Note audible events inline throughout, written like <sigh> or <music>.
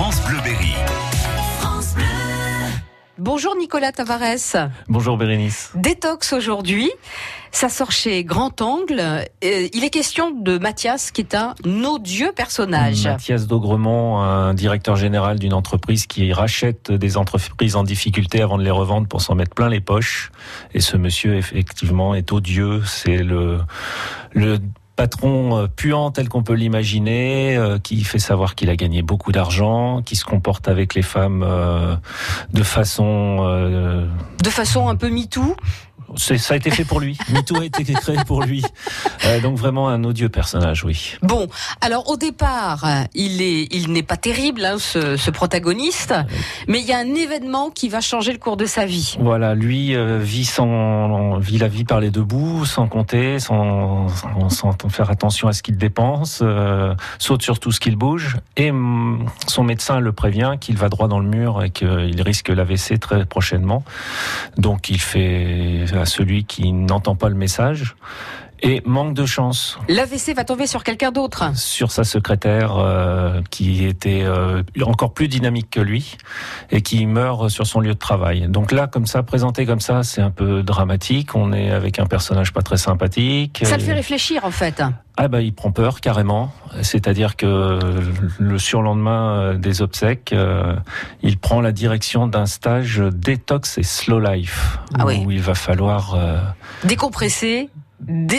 France Bleu Berry. Bonjour Nicolas Tavares. Bonjour Bérénice. Détox aujourd'hui, ça sort chez Grand Angle. Euh, il est question de Mathias qui est un odieux personnage. Mathias Daugremont, un directeur général d'une entreprise qui rachète des entreprises en difficulté avant de les revendre pour s'en mettre plein les poches. Et ce monsieur effectivement est odieux. C'est le, le patron euh, puant tel qu'on peut l'imaginer, euh, qui fait savoir qu'il a gagné beaucoup d'argent, qui se comporte avec les femmes euh, de façon... De façon un peu MeToo ça a été fait pour lui. <laughs> MeToo a été créé pour lui. Euh, donc vraiment un odieux personnage, oui. Bon, alors au départ, il est, il n'est pas terrible, hein, ce, ce, protagoniste, mais il y a un événement qui va changer le cours de sa vie. Voilà, lui euh, vit sans, vit la vie par les deux bouts, sans compter, sans, sans, faire attention à ce qu'il dépense, euh, saute sur tout ce qu'il bouge, et mm, son médecin le prévient qu'il va droit dans le mur et qu'il risque l'AVC très prochainement. Donc il fait à celui qui n'entend pas le message et manque de chance. L'AVC va tomber sur quelqu'un d'autre. Sur sa secrétaire euh, qui était euh, encore plus dynamique que lui et qui meurt sur son lieu de travail. Donc là, comme ça, présenté comme ça, c'est un peu dramatique. On est avec un personnage pas très sympathique. Ça le fait réfléchir en fait. Ah bah il prend peur carrément, c'est-à-dire que le surlendemain euh, des obsèques, il prend la direction d'un stage détox et slow life ah où il va falloir décompresser,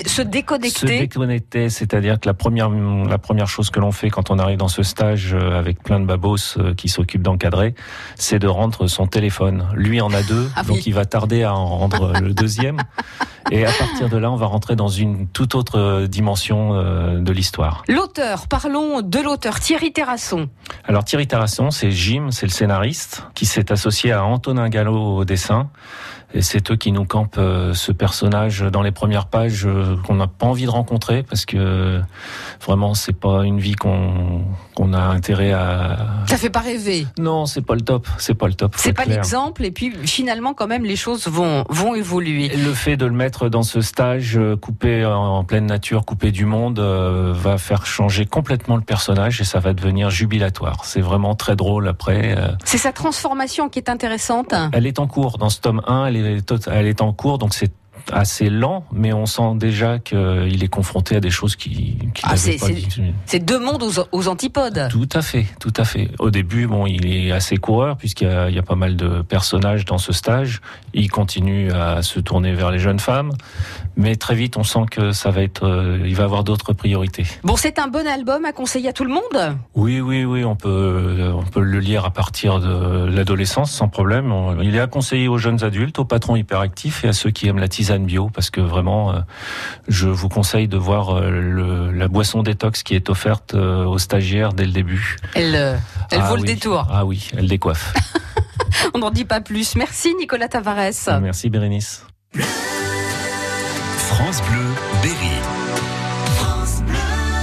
se déconnecter. Se déconnecter, c'est-à-dire que la première, la première chose que l'on fait quand on arrive dans ce stage euh, avec plein de babos euh, qui s'occupent d'encadrer, c'est de rendre son téléphone. Lui en a deux, <laughs> ah donc il va tarder à en rendre le deuxième. <laughs> Et à partir de là, on va rentrer dans une toute autre euh, dimension de l'histoire. L'auteur, parlons de l'auteur Thierry Terrasson. Alors Thierry Terrasson, c'est Jim, c'est le scénariste, qui s'est associé à Antonin Gallo au dessin. Et c'est eux qui nous campent euh, ce personnage dans les premières pages euh, qu'on n'a pas envie de rencontrer parce que vraiment c'est pas une vie qu'on a intérêt à. Ça fait pas rêver. Non, c'est pas le top. C'est pas le top. C'est pas l'exemple. Et puis finalement, quand même, les choses vont vont évoluer. Le fait de le mettre dans ce stage euh, coupé en pleine nature, coupé du monde, va faire changer complètement le personnage et ça va devenir jubilatoire. C'est vraiment très drôle après. C'est sa transformation qui est intéressante. Elle est en cours dans ce tome 1. Elle est elle est en cours, donc c'est assez lent, mais on sent déjà qu'il est confronté à des choses qui. qui ah, c'est deux mondes aux, antipodes. Tout à fait, tout à fait. Au début, bon, il est assez coureur puisqu'il y, y, a pas mal de personnages dans ce stage. Il continue à se tourner vers les jeunes femmes, mais très vite, on sent que ça va être, euh, il va avoir d'autres priorités. Bon, c'est un bon album à conseiller à tout le monde? Oui, oui, oui, on peut, euh, on peut le lire à partir de l'adolescence sans problème. Il est à conseiller aux jeunes adultes, aux patrons hyperactifs et à ceux qui aiment la tisane bio, parce que vraiment, euh, je vous conseille de voir le, la boisson détox qui est offerte aux stagiaires dès le début. Elle, elle ah vaut le détour. Ah oui, elle décoiffe. <laughs> on n'en dit pas plus. Merci Nicolas Tavares. Merci Bérénice. France Bleu, Berry.